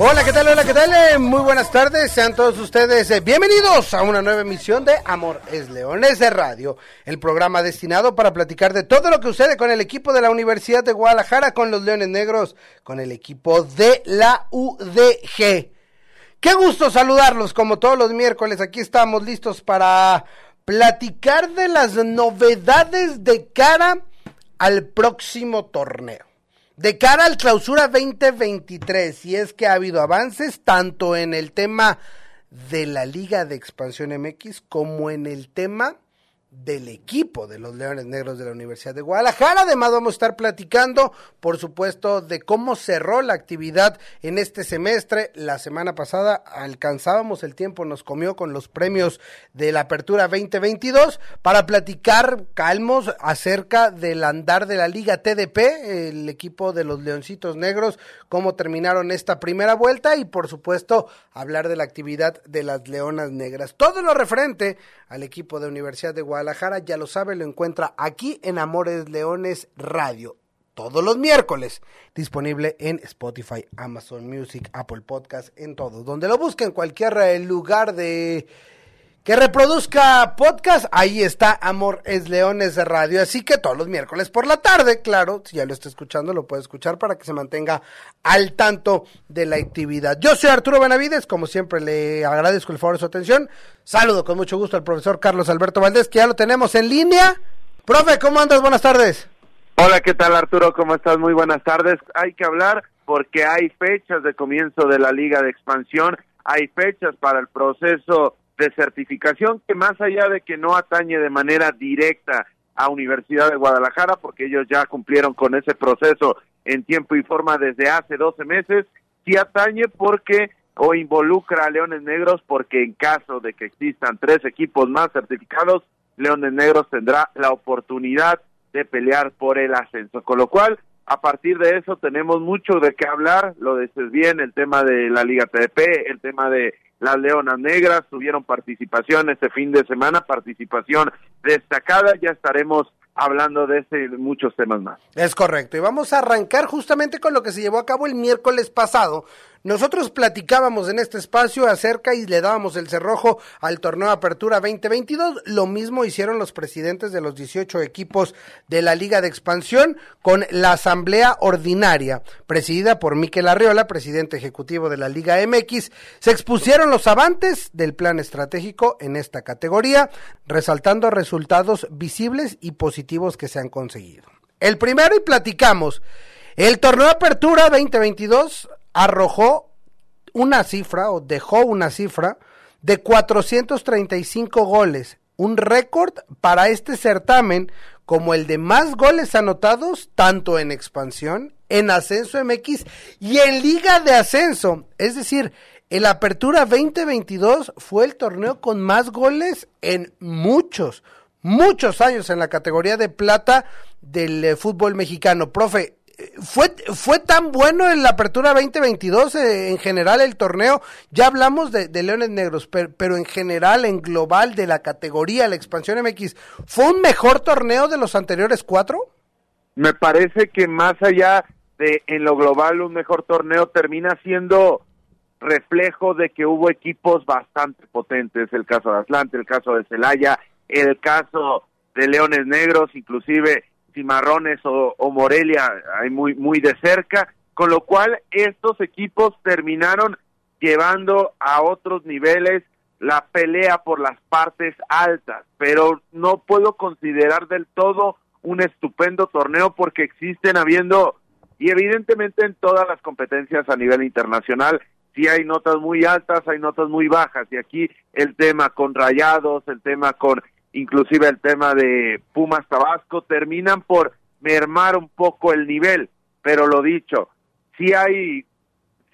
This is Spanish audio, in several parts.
Hola, ¿qué tal? Hola, ¿qué tal? Eh, Muy buenas tardes, sean todos ustedes eh, bienvenidos a una nueva emisión de Amor es Leones de Radio, el programa destinado para platicar de todo lo que sucede con el equipo de la Universidad de Guadalajara, con los Leones Negros, con el equipo de la UDG. Qué gusto saludarlos como todos los miércoles, aquí estamos listos para platicar de las novedades de cara al próximo torneo. De cara al clausura 2023, y es que ha habido avances tanto en el tema de la Liga de Expansión MX como en el tema del equipo de los Leones Negros de la Universidad de Guadalajara. Además vamos a estar platicando, por supuesto, de cómo cerró la actividad en este semestre. La semana pasada alcanzábamos el tiempo, nos comió con los premios de la Apertura 2022 para platicar calmos acerca del andar de la Liga TDP, el equipo de los Leoncitos Negros, cómo terminaron esta primera vuelta y, por supuesto, hablar de la actividad de las Leonas Negras. Todo lo referente al equipo de Universidad de Guadalajara, ya lo sabe, lo encuentra aquí en Amores Leones Radio. Todos los miércoles, disponible en Spotify, Amazon Music, Apple Podcast, en todo. Donde lo busquen, cualquier lugar de que reproduzca podcast, ahí está Amor es Leones de Radio. Así que todos los miércoles por la tarde, claro, si ya lo está escuchando, lo puede escuchar para que se mantenga al tanto de la actividad. Yo soy Arturo Benavides, como siempre le agradezco el favor de su atención. Saludo con mucho gusto al profesor Carlos Alberto Valdés, que ya lo tenemos en línea. Profe, ¿cómo andas? Buenas tardes. Hola, ¿qué tal Arturo? ¿Cómo estás? Muy buenas tardes. Hay que hablar porque hay fechas de comienzo de la Liga de Expansión, hay fechas para el proceso de certificación que más allá de que no atañe de manera directa a Universidad de Guadalajara, porque ellos ya cumplieron con ese proceso en tiempo y forma desde hace 12 meses, sí atañe porque o involucra a Leones Negros porque en caso de que existan tres equipos más certificados, Leones Negros tendrá la oportunidad de pelear por el ascenso. Con lo cual, a partir de eso tenemos mucho de qué hablar, lo dices bien, el tema de la Liga TDP, el tema de las Leonas Negras, tuvieron participación este fin de semana, participación destacada, ya estaremos hablando de este y de muchos temas más. Es correcto, y vamos a arrancar justamente con lo que se llevó a cabo el miércoles pasado. Nosotros platicábamos en este espacio acerca y le dábamos el cerrojo al torneo Apertura 2022. Lo mismo hicieron los presidentes de los 18 equipos de la Liga de Expansión con la Asamblea Ordinaria, presidida por Miquel Arriola, presidente ejecutivo de la Liga MX. Se expusieron los avances del plan estratégico en esta categoría, resaltando resultados visibles y positivos que se han conseguido. El primero y platicamos. El torneo Apertura 2022 arrojó una cifra o dejó una cifra de 435 goles, un récord para este certamen como el de más goles anotados tanto en expansión, en ascenso MX y en liga de ascenso. Es decir, el Apertura 2022 fue el torneo con más goles en muchos, muchos años en la categoría de plata del eh, fútbol mexicano. Profe, fue, fue tan bueno en la apertura 2022 eh, en general el torneo. Ya hablamos de, Leones Negros, pero, en general, en global de la categoría, la expansión MX, ¿fue un mejor torneo de los anteriores cuatro? Me parece que más allá de en lo global un mejor torneo termina siendo reflejo de que hubo equipos bastante potentes, el caso de Atlante, el caso de Celaya, el caso de Leones Negros, inclusive Cimarrones o, o, Morelia hay muy muy de cerca, con lo cual estos equipos terminaron llevando a otros niveles la pelea por las partes altas, pero no puedo considerar del todo un estupendo torneo porque existen habiendo y evidentemente en todas las competencias a nivel internacional sí hay notas muy altas, hay notas muy bajas y aquí el tema con Rayados, el tema con inclusive el tema de Pumas Tabasco, terminan por mermar un poco el nivel, pero lo dicho, sí hay,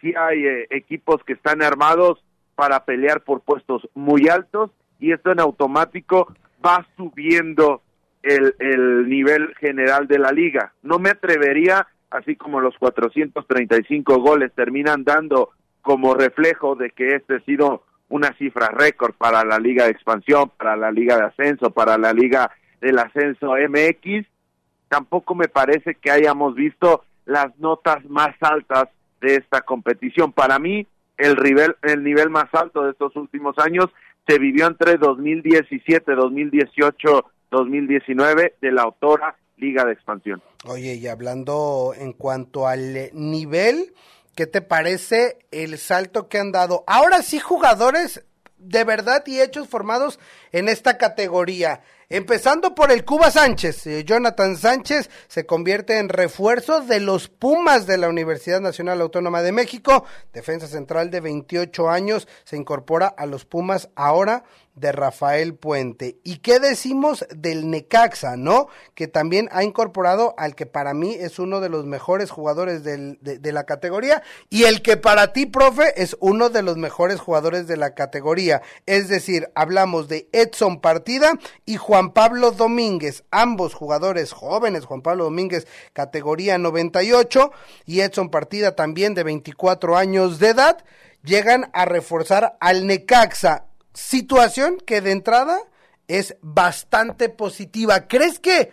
sí hay eh, equipos que están armados para pelear por puestos muy altos y esto en automático va subiendo el, el nivel general de la liga. No me atrevería, así como los 435 goles terminan dando como reflejo de que este ha sido una cifra récord para la liga de expansión, para la liga de ascenso, para la liga del ascenso MX, tampoco me parece que hayamos visto las notas más altas de esta competición. Para mí, el nivel, el nivel más alto de estos últimos años se vivió entre 2017, 2018, 2019 de la autora Liga de Expansión. Oye, y hablando en cuanto al nivel, ¿qué te parece el salto que han dado? Ahora sí, jugadores de verdad y hechos formados en esta categoría. Empezando por el Cuba Sánchez. Eh, Jonathan Sánchez se convierte en refuerzo de los Pumas de la Universidad Nacional Autónoma de México. Defensa central de 28 años se incorpora a los Pumas ahora de Rafael Puente. ¿Y qué decimos del Necaxa, no? Que también ha incorporado al que para mí es uno de los mejores jugadores de, de, la categoría y el que para ti, profe, es uno de los mejores jugadores de la categoría. Es decir, hablamos de Edson Partida y Juan Pablo Domínguez, ambos jugadores jóvenes, Juan Pablo Domínguez, categoría 98 y Edson Partida también de 24 años de edad llegan a reforzar al Necaxa situación que de entrada es bastante positiva. ¿Crees que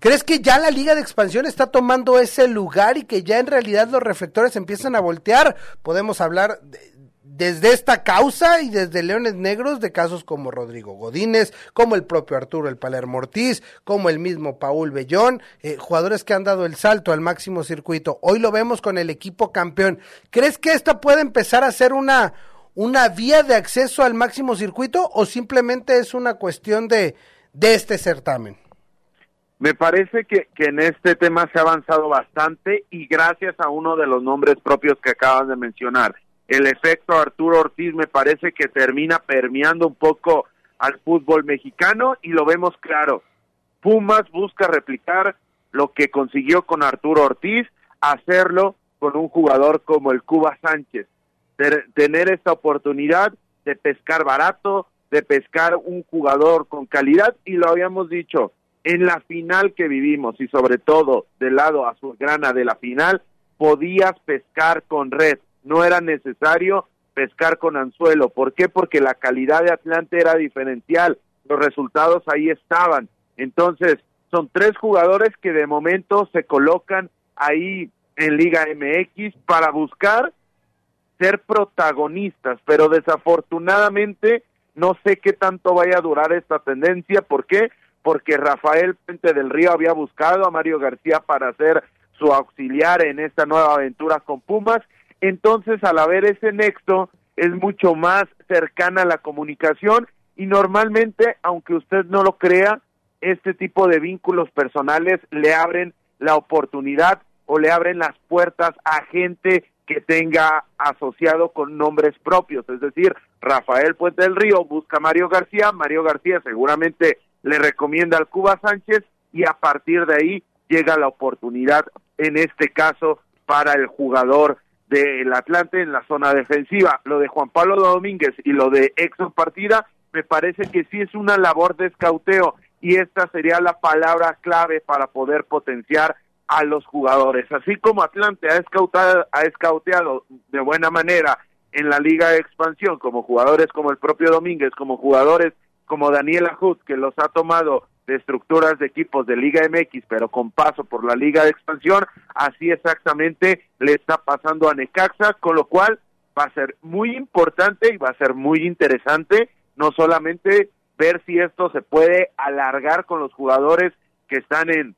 crees que ya la Liga de Expansión está tomando ese lugar y que ya en realidad los reflectores empiezan a voltear? Podemos hablar desde esta causa y desde Leones Negros de casos como Rodrigo Godínez, como el propio Arturo El Palermo Ortiz, como el mismo Paul Bellón, eh, jugadores que han dado el salto al máximo circuito. Hoy lo vemos con el equipo campeón. ¿Crees que esto puede empezar a ser una una vía de acceso al máximo circuito o simplemente es una cuestión de, de este certamen? Me parece que, que en este tema se ha avanzado bastante y gracias a uno de los nombres propios que acabas de mencionar. El efecto Arturo Ortiz me parece que termina permeando un poco al fútbol mexicano y lo vemos claro. Pumas busca replicar lo que consiguió con Arturo Ortiz, hacerlo con un jugador como el Cuba Sánchez tener esta oportunidad de pescar barato, de pescar un jugador con calidad y lo habíamos dicho en la final que vivimos y sobre todo del lado azulgrana de la final podías pescar con red, no era necesario pescar con anzuelo, ¿por qué? Porque la calidad de Atlante era diferencial, los resultados ahí estaban. Entonces, son tres jugadores que de momento se colocan ahí en Liga MX para buscar ser protagonistas, pero desafortunadamente no sé qué tanto vaya a durar esta tendencia. ¿Por qué? Porque Rafael Puente del Río había buscado a Mario García para ser su auxiliar en esta nueva aventura con Pumas. Entonces, al haber ese nexo, es mucho más cercana la comunicación y normalmente, aunque usted no lo crea, este tipo de vínculos personales le abren la oportunidad o le abren las puertas a gente que tenga asociado con nombres propios, es decir, Rafael Puente del Río busca a Mario García, Mario García seguramente le recomienda al Cuba Sánchez y a partir de ahí llega la oportunidad, en este caso, para el jugador del Atlante en la zona defensiva. Lo de Juan Pablo Domínguez y lo de Exxon Partida, me parece que sí es una labor de escauteo y esta sería la palabra clave para poder potenciar a los jugadores. Así como Atlante ha escautado, ha escauteado de buena manera en la Liga de Expansión, como jugadores como el propio Domínguez, como jugadores como Daniel Ajut, que los ha tomado de estructuras de equipos de Liga MX, pero con paso por la Liga de Expansión, así exactamente le está pasando a Necaxa, con lo cual va a ser muy importante y va a ser muy interesante no solamente ver si esto se puede alargar con los jugadores que están en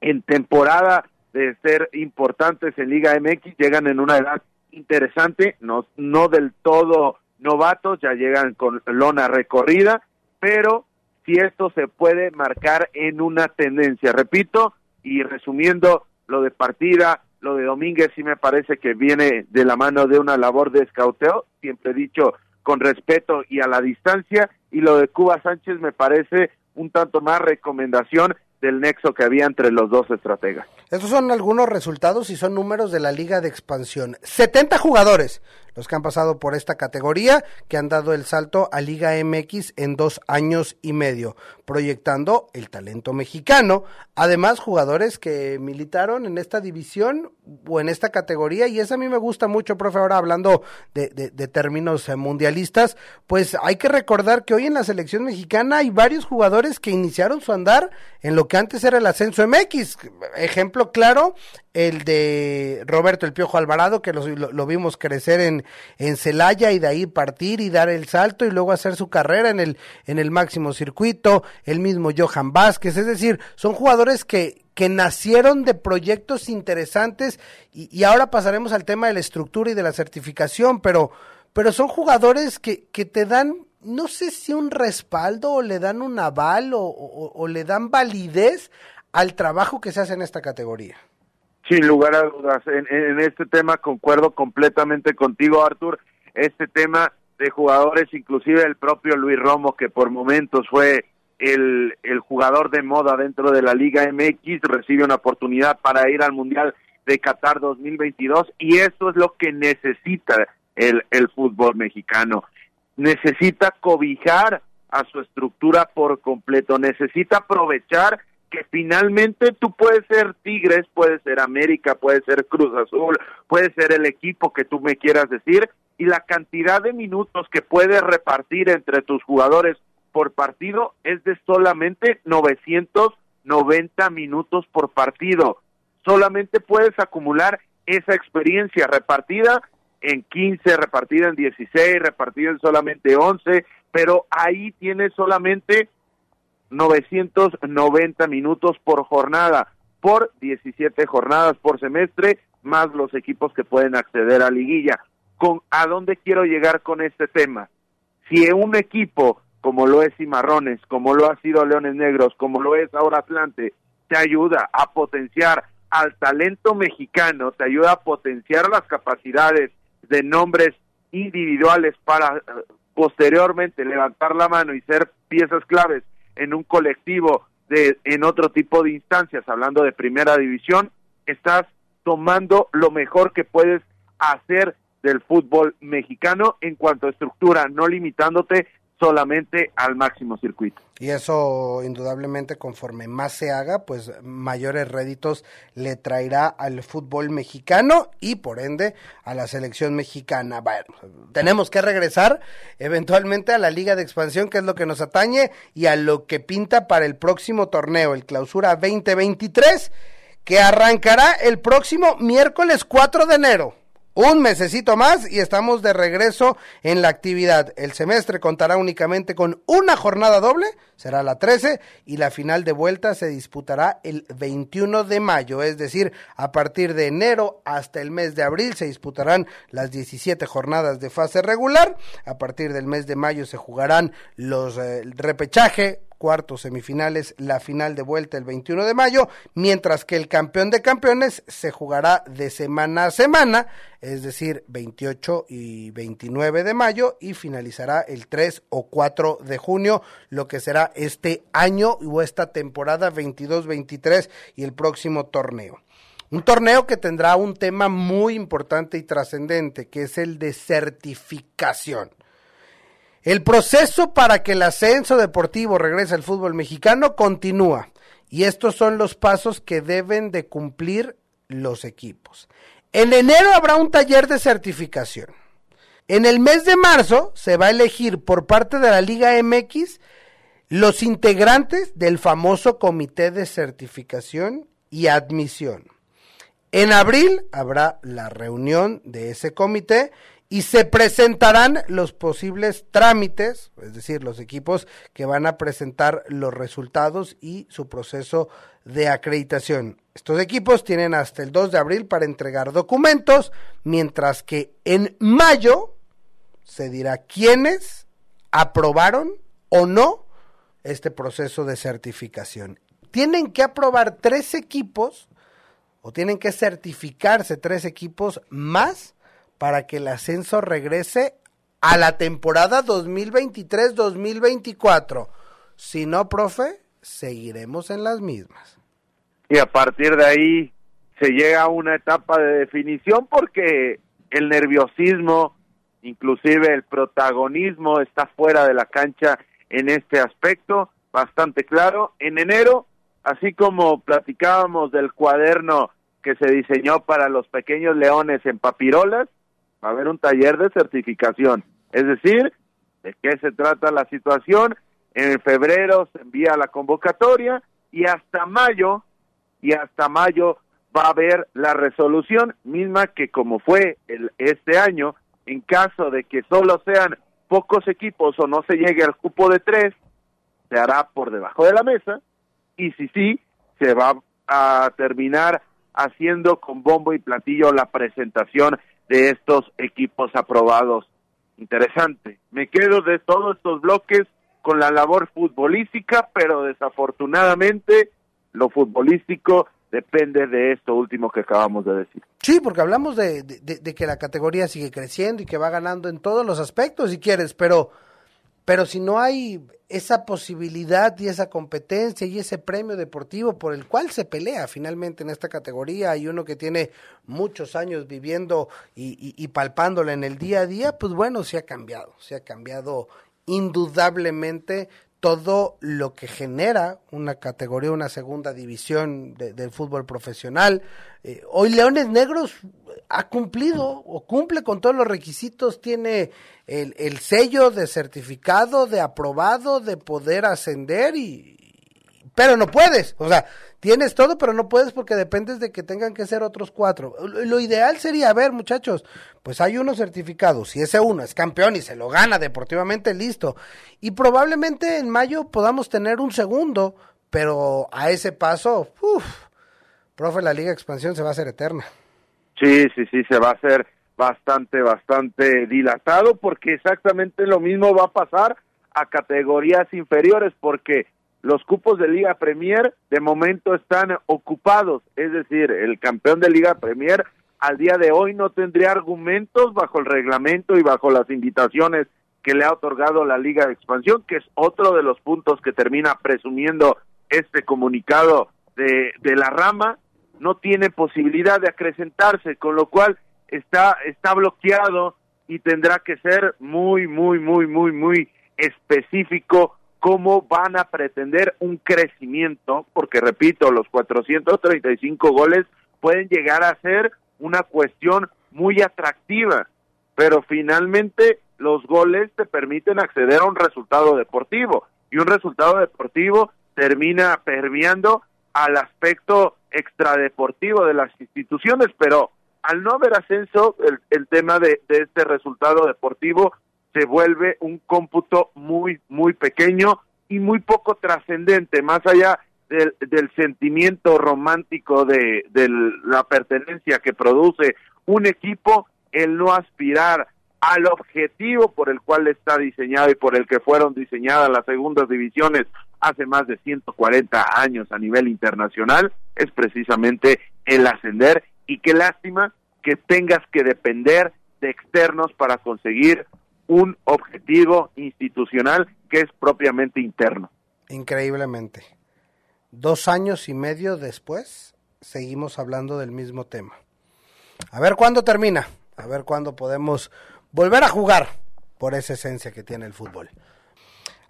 en temporada de ser importantes en Liga MX, llegan en una edad interesante, no, no del todo novatos, ya llegan con lona recorrida, pero si esto se puede marcar en una tendencia. Repito, y resumiendo lo de partida, lo de Domínguez sí me parece que viene de la mano de una labor de escauteo, siempre dicho con respeto y a la distancia, y lo de Cuba Sánchez me parece un tanto más recomendación del nexo que había entre los dos estrategas. Estos son algunos resultados y son números de la Liga de Expansión. 70 jugadores los que han pasado por esta categoría, que han dado el salto a Liga MX en dos años y medio, proyectando el talento mexicano. Además, jugadores que militaron en esta división o en esta categoría, y eso a mí me gusta mucho, profe, ahora hablando de, de términos eh, mundialistas, pues hay que recordar que hoy en la selección mexicana hay varios jugadores que iniciaron su andar en lo que antes era el ascenso MX. Ejemplo claro, el de Roberto El Piojo Alvarado, que lo, vimos crecer en, en Celaya y de ahí partir y dar el salto y luego hacer su carrera en el, en el máximo circuito, el mismo Johan Vázquez, es decir, son jugadores que, que nacieron de proyectos interesantes y, y, ahora pasaremos al tema de la estructura y de la certificación, pero, pero son jugadores que, que te dan, no sé si un respaldo o le dan un aval o, le dan validez al trabajo que se hace en esta categoría. Sin lugar a dudas, en, este tema concuerdo completamente contigo, Artur. Este tema de jugadores, inclusive el propio Luis Romo, que por momentos fue el, el jugador de moda dentro de la Liga MX, recibe una oportunidad para ir al Mundial de Qatar 2022 y eso es lo que necesita el, el fútbol mexicano. Necesita cobijar a su estructura por completo, necesita aprovechar que finalmente tú puedes ser Tigres, puedes ser América, puedes ser Cruz Azul, puedes ser el equipo que tú me quieras decir, y la cantidad de minutos que puedes repartir entre tus jugadores por partido es de solamente 990 minutos por partido. Solamente puedes acumular esa experiencia repartida en 15, repartida en 16, repartida en solamente 11, pero ahí tienes solamente 990 minutos por jornada, por 17 jornadas por semestre, más los equipos que pueden acceder a liguilla. Con, ¿A dónde quiero llegar con este tema? Si un equipo como lo es Cimarrones, como lo ha sido Leones Negros, como lo es ahora Atlante, te ayuda a potenciar al talento mexicano, te ayuda a potenciar las capacidades de nombres individuales para eh, posteriormente levantar la mano y ser piezas claves en un colectivo de en otro tipo de instancias, hablando de primera división, estás tomando lo mejor que puedes hacer del fútbol mexicano en cuanto a estructura, no limitándote solamente al máximo circuito. Y eso indudablemente conforme más se haga, pues mayores réditos le traerá al fútbol mexicano y por ende a la selección mexicana. Bueno, tenemos que regresar eventualmente a la liga de expansión, que es lo que nos atañe, y a lo que pinta para el próximo torneo, el clausura 2023, que arrancará el próximo miércoles 4 de enero. Un mesecito más y estamos de regreso en la actividad. El semestre contará únicamente con una jornada doble, será la 13, y la final de vuelta se disputará el 21 de mayo, es decir, a partir de enero hasta el mes de abril se disputarán las 17 jornadas de fase regular, a partir del mes de mayo se jugarán los eh, repechaje, cuartos semifinales, la final de vuelta el 21 de mayo, mientras que el campeón de campeones se jugará de semana a semana, es decir, 28 y 29 de mayo y finalizará el 3 o 4 de junio, lo que será este año o esta temporada 22-23 y el próximo torneo. Un torneo que tendrá un tema muy importante y trascendente, que es el de certificación. El proceso para que el ascenso deportivo regrese al fútbol mexicano continúa y estos son los pasos que deben de cumplir los equipos. En enero habrá un taller de certificación. En el mes de marzo se va a elegir por parte de la Liga MX los integrantes del famoso comité de certificación y admisión. En abril habrá la reunión de ese comité y se presentarán los posibles trámites, es decir, los equipos que van a presentar los resultados y su proceso de acreditación. Estos equipos tienen hasta el 2 de abril para entregar documentos, mientras que en mayo se dirá quiénes aprobaron o no este proceso de certificación. Tienen que aprobar tres equipos o tienen que certificarse tres equipos más para que el ascenso regrese a la temporada 2023-2024. Si no, profe, seguiremos en las mismas. Y a partir de ahí se llega a una etapa de definición porque el nerviosismo, inclusive el protagonismo está fuera de la cancha en este aspecto, bastante claro. En enero, así como platicábamos del cuaderno que se diseñó para los pequeños leones en papirolas, va a haber un taller de certificación. Es decir, ¿de qué se trata la situación? En febrero se envía la convocatoria y hasta mayo, y hasta mayo va a haber la resolución misma que como fue el, este año, en caso de que solo sean pocos equipos o no se llegue al cupo de tres, se hará por debajo de la mesa y si sí, se va a terminar haciendo con bombo y platillo la presentación de estos equipos aprobados. Interesante. Me quedo de todos estos bloques con la labor futbolística, pero desafortunadamente lo futbolístico depende de esto último que acabamos de decir. Sí, porque hablamos de, que la categoría sigue creciendo y que va ganando en todos los aspectos, si quieres, pero pero si no hay esa posibilidad y esa competencia y ese premio deportivo por el cual se pelea finalmente en esta categoría, hay uno que tiene muchos años viviendo y, y, palpándola en el día a día, pues bueno, se ha cambiado, se ha cambiado indudablemente todo lo que genera una categoría, una segunda división del fútbol profesional. Eh, hoy Leones Negros ha cumplido o cumple con todos los requisitos, tiene el sello de certificado, de aprobado, de poder ascender y, pero no puedes, o sea, tienes todo, pero no puedes porque dependes de que tengan que ser otros cuatro. Lo ideal sería, a ver, muchachos, pues hay uno certificado, si ese uno es campeón y se lo gana deportivamente, listo. Y probablemente en mayo podamos tener un segundo, pero a ese paso, uff, profe, la Liga Expansión se va a hacer eterna. Sí, sí, sí, se va a hacer bastante, bastante dilatado porque exactamente lo mismo va a pasar a categorías inferiores porque los cupos de Liga Premier de momento están ocupados, es decir, el campeón de Liga Premier al día de hoy no tendría argumentos bajo el reglamento y bajo las invitaciones que le ha otorgado la Liga de Expansión, que es otro de los puntos que termina presumiendo este comunicado de, de la rama, no tiene posibilidad de acrecentarse, con lo cual está, está bloqueado y tendrá que ser muy, muy, muy, muy, muy específico cómo van a pretender un crecimiento, porque repito, los 435 goles pueden llegar a ser una cuestión muy atractiva, pero finalmente los goles te permiten acceder a un resultado deportivo y un resultado deportivo termina permeando al aspecto extradeportivo de las instituciones, pero al no haber ascenso, el, tema de, este resultado deportivo se vuelve un cómputo muy, muy pequeño y muy poco trascendente, más allá del, del, sentimiento romántico de, de la pertenencia que produce un equipo, el no aspirar al objetivo por el cual está diseñado y por el que fueron diseñadas las segundas divisiones hace más de 140 años a nivel internacional, es precisamente el ascender. Y qué lástima que tengas que depender de externos para conseguir un objetivo institucional que es propiamente interno. Increíblemente. Dos años y medio después, seguimos hablando del mismo tema. A ver cuándo termina, a ver cuándo podemos volver a jugar por esa esencia que tiene el fútbol.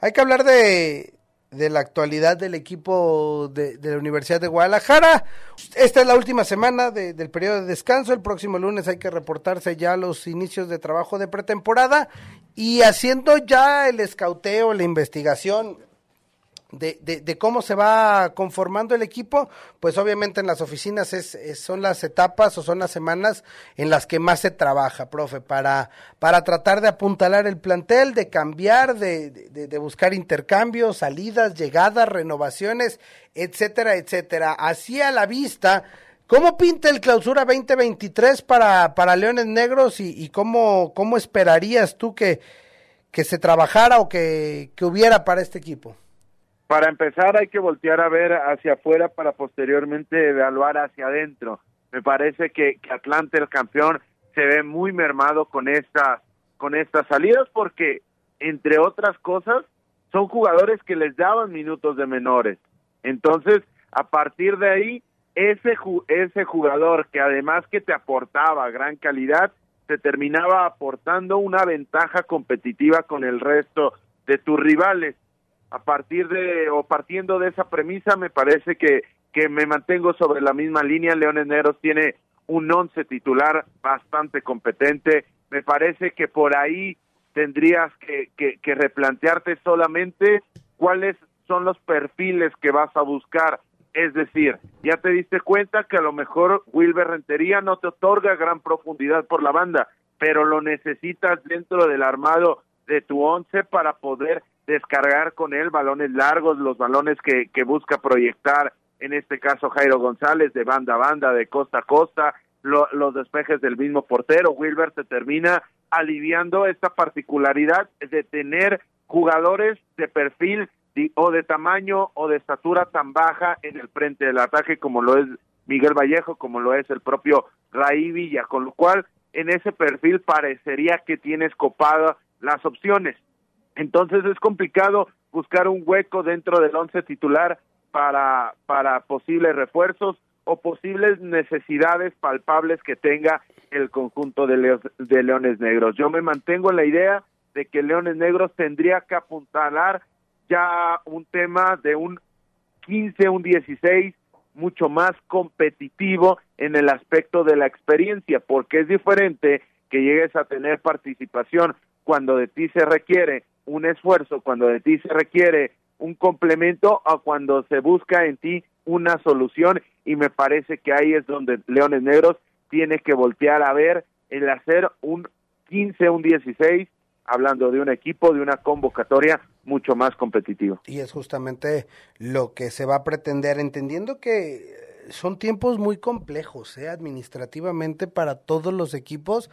Hay que hablar de, de la actualidad del equipo de, la Universidad de Guadalajara. Esta es la última semana del periodo de descanso. El próximo lunes hay que reportarse ya los inicios de trabajo de pretemporada y haciendo ya el escauteo, la investigación de, de, cómo se va conformando el equipo, pues obviamente en las oficinas es, son las etapas o son las semanas en las que más se trabaja, profe, para, para tratar de apuntalar el plantel, de cambiar, de, de, buscar intercambios, salidas, llegadas, renovaciones, etcétera, etcétera. Así a la vista, ¿cómo pinta el clausura 2023 para, para Leones Negros y, y cómo, cómo esperarías tú que, que se trabajara o que, que hubiera para este equipo? Para empezar hay que voltear a ver hacia afuera para posteriormente evaluar hacia adentro. Me parece que, que Atlante, el campeón, se ve muy mermado con estas, con estas salidas porque, entre otras cosas, son jugadores que les daban minutos de menores. Entonces, a partir de ahí, ese, ese jugador que además que te aportaba gran calidad, te terminaba aportando una ventaja competitiva con el resto de tus rivales. A partir de, o partiendo de esa premisa, me parece que, que me mantengo sobre la misma línea. Leones Negros tiene un once titular bastante competente. Me parece que por ahí tendrías que, que, que replantearte solamente cuáles son los perfiles que vas a buscar. Es decir, ya te diste cuenta que a lo mejor Wilber Rentería no te otorga gran profundidad por la banda, pero lo necesitas dentro del armado de tu once para poder descargar con él balones largos, los balones que, que busca proyectar, en este caso Jairo González, de banda a banda, de costa a costa, los despejes del mismo portero. Wilber se termina aliviando esta particularidad de tener jugadores de perfil o de tamaño o de estatura tan baja en el frente del ataque como lo es Miguel Vallejo, como lo es el propio Raí Villa, con lo cual en ese perfil parecería que tienes copadas las opciones. Entonces es complicado buscar un hueco dentro del once titular para, para posibles refuerzos o posibles necesidades palpables que tenga el conjunto de, de Leones Negros. Yo me mantengo en la idea de que Leones Negros tendría que apuntalar ya un tema de un 15, un 16, mucho más competitivo en el aspecto de la experiencia, porque es diferente que llegues a tener participación cuando de ti se requiere un esfuerzo, cuando de ti se requiere un complemento o cuando se busca en ti una solución y me parece que ahí es donde Leones Negros tiene que voltear a ver el hacer un 15, un 16, hablando de un equipo, de una convocatoria mucho más competitivo. Y es justamente lo que se va a pretender, entendiendo que son tiempos muy complejos, ¿eh? administrativamente para todos los equipos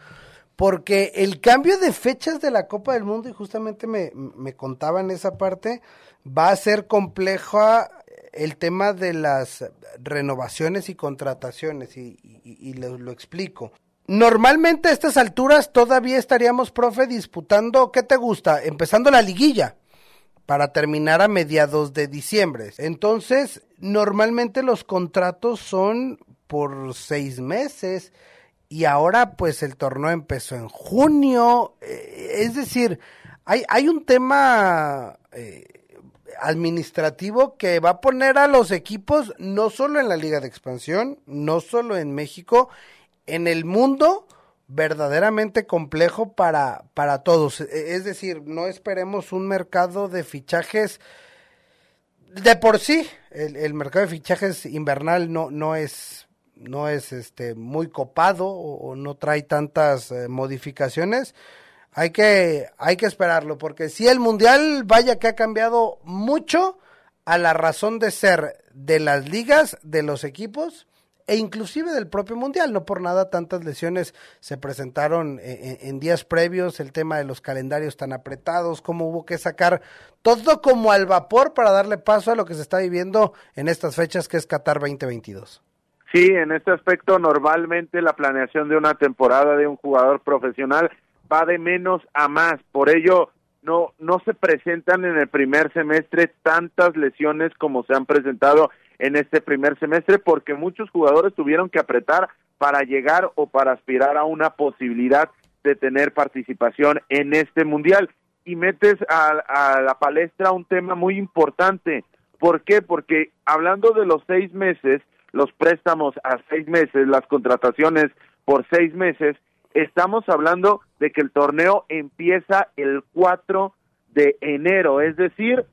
porque el cambio de fechas de la Copa del Mundo, y justamente me, me contaban esa parte, va a ser compleja el tema de las renovaciones y contrataciones, y, y, lo, explico. Normalmente a estas alturas todavía estaríamos, profe, disputando, ¿qué te gusta? Empezando la liguilla para terminar a mediados de diciembre. Entonces, normalmente los contratos son por seis meses y ahora pues el torneo empezó en junio, eh, es decir, hay, hay un tema eh, administrativo que va a poner a los equipos no solo en la Liga de Expansión, no solo en México, en el mundo verdaderamente complejo para, para todos. E, es decir, no esperemos un mercado de fichajes de por sí, el, el mercado de fichajes invernal no, no es no es este muy copado o, no trae tantas eh, modificaciones, hay que, hay que esperarlo, porque si el mundial, vaya que ha cambiado mucho a la razón de ser de las ligas, de los equipos e inclusive del propio mundial. No por nada tantas lesiones se presentaron en, eh, en, días previos, el tema de los calendarios tan apretados, cómo hubo que sacar todo como al vapor para darle paso a lo que se está viviendo en estas fechas que es Qatar 2022. Sí, en este aspecto normalmente la planeación de una temporada de un jugador profesional va de menos a más, por ello no no se presentan en el primer semestre tantas lesiones como se han presentado en este primer semestre porque muchos jugadores tuvieron que apretar para llegar o para aspirar a una posibilidad de tener participación en este mundial y metes a, a la palestra un tema muy importante. ¿Por qué? Porque hablando de los seis meses, los préstamos a seis meses, las contrataciones por seis meses, estamos hablando de que el torneo empieza el 4 de enero, es decir,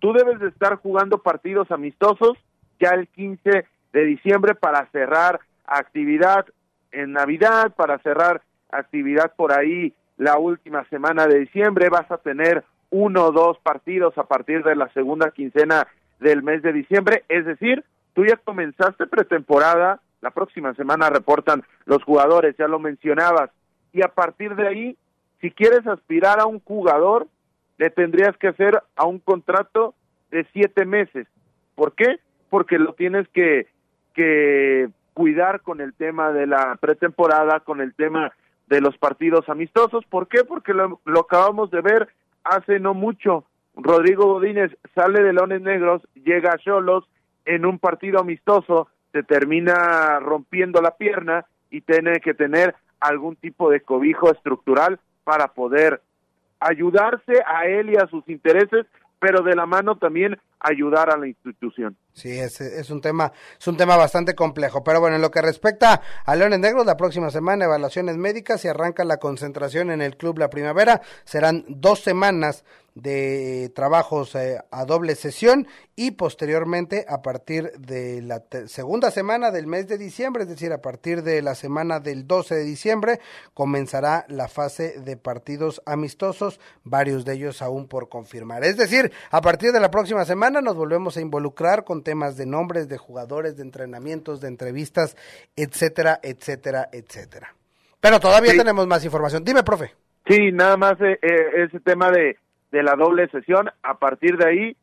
tú debes de estar jugando partidos amistosos ya el 15 de diciembre para cerrar actividad en Navidad, para cerrar actividad por ahí la última semana de diciembre, vas a tener uno o dos partidos a partir de la segunda quincena del mes de diciembre, es decir, Tú ya comenzaste pretemporada, la próxima semana reportan los jugadores, ya lo mencionabas, y a partir de ahí, si quieres aspirar a un jugador, le tendrías que hacer a un contrato de siete meses. ¿Por qué? Porque lo tienes que, que cuidar con el tema de la pretemporada, con el tema de los partidos amistosos. ¿Por qué? Porque lo, lo acabamos de ver hace no mucho. Rodrigo Godínez sale de Leones Negros, llega a Cholos en un partido amistoso, se termina rompiendo la pierna y tiene que tener algún tipo de cobijo estructural para poder ayudarse a él y a sus intereses, pero de la mano también ayudar a la institución. Sí, es, es, un tema, es un tema bastante complejo. Pero bueno, en lo que respecta a Leones Negros, la próxima semana evaluaciones médicas y arranca la concentración en el club La Primavera. Serán dos semanas de trabajos eh, a doble sesión y posteriormente a partir de la segunda semana del mes de diciembre, es decir, a partir de la semana del 12 de diciembre, comenzará la fase de partidos amistosos, varios de ellos aún por confirmar. Es decir, a partir de la próxima semana nos volvemos a involucrar con temas de nombres, de jugadores, de entrenamientos, de entrevistas, etcétera, etcétera, etcétera. Pero todavía tenemos más información. Dime, profe. Sí, nada más eh, eh, ese tema de, de la doble sesión. A partir de ahí,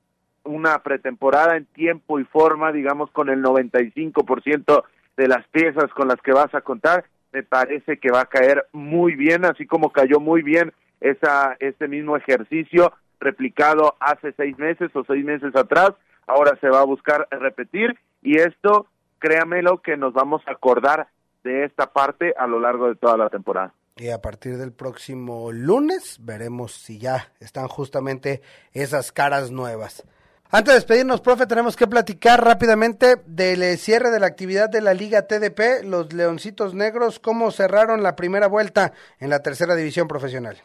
una pretemporada en tiempo y forma, digamos, con el 95% de las piezas con las que vas a contar, me parece que va a caer muy bien, así como cayó muy bien esa, ese mismo ejercicio replicado hace seis meses o seis meses atrás ahora se va a buscar repetir y esto, créamelo, que nos vamos a acordar de esta parte a lo largo de toda la temporada. Y a partir del próximo lunes veremos si ya están justamente esas caras nuevas. Antes de despedirnos, profe, tenemos que platicar rápidamente del cierre de la actividad de la Liga TDP, los Leoncitos Negros, cómo cerraron la primera vuelta en la tercera división profesional.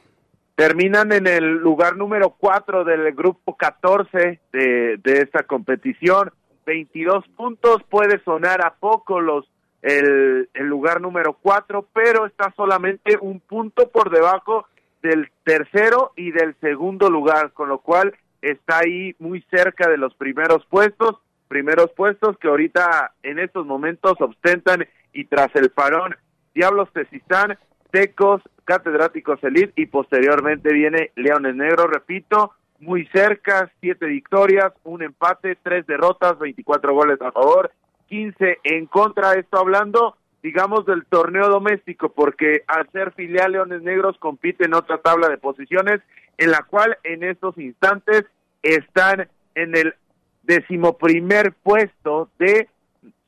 Terminan en el lugar número 4 del grupo 14 de, de esta competición. 22 puntos, puede sonar a poco los el, el lugar número 4, pero está solamente un punto por debajo del tercero y del segundo lugar, con lo cual está ahí muy cerca de los primeros puestos, primeros puestos que ahorita en estos momentos ostentan y tras el parón Diablos Tezistán, Tecos, Catedráticos Elite y posteriormente viene Leones Negros, repito, muy cerca, siete victorias, un empate, tres derrotas, 24 goles a favor, 15 en contra, esto hablando, digamos, del torneo doméstico, porque al ser filial Leones Negros compite en otra tabla de posiciones, en la cual en estos instantes están en el decimoprimer puesto de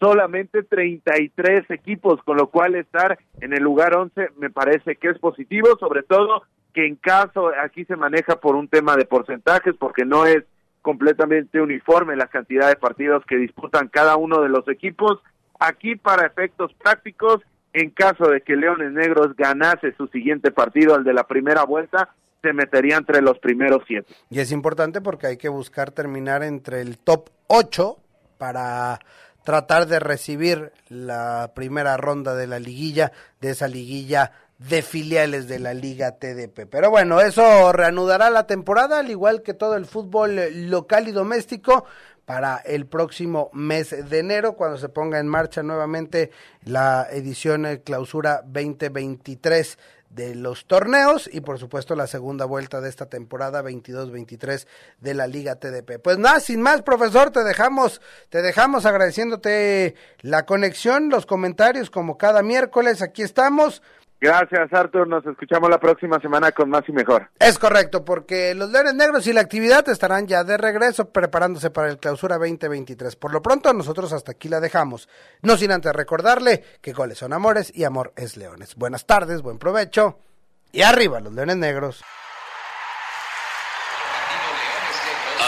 solamente 33 equipos, con lo cual estar en el lugar 11 me parece que es positivo, sobre todo que en caso, aquí se maneja por un tema de porcentajes, porque no es completamente uniforme la cantidad de partidos que disputan cada uno de los equipos. Aquí, para efectos prácticos, en caso de que Leones Negros ganase su siguiente partido, el de la primera vuelta, se metería entre los primeros siete. Y es importante porque hay que buscar terminar entre el top 8 para tratar de recibir la primera ronda de la liguilla, de esa liguilla de filiales de la Liga TDP. Pero bueno, eso reanudará la temporada, al igual que todo el fútbol local y doméstico, para el próximo mes de enero, cuando se ponga en marcha nuevamente la edición clausura 2023 de los torneos y por supuesto la segunda vuelta de esta temporada 22-23 de la Liga TDP. Pues nada, sin más, profesor, te dejamos, te dejamos agradeciéndote la conexión, los comentarios como cada miércoles, aquí estamos. Gracias, Arthur. Nos escuchamos la próxima semana con más y mejor. Es correcto, porque los Leones Negros y la actividad estarán ya de regreso preparándose para el clausura 2023. Por lo pronto, nosotros hasta aquí la dejamos. No sin antes recordarle que goles son amores y amor es leones. Buenas tardes, buen provecho y arriba los Leones Negros.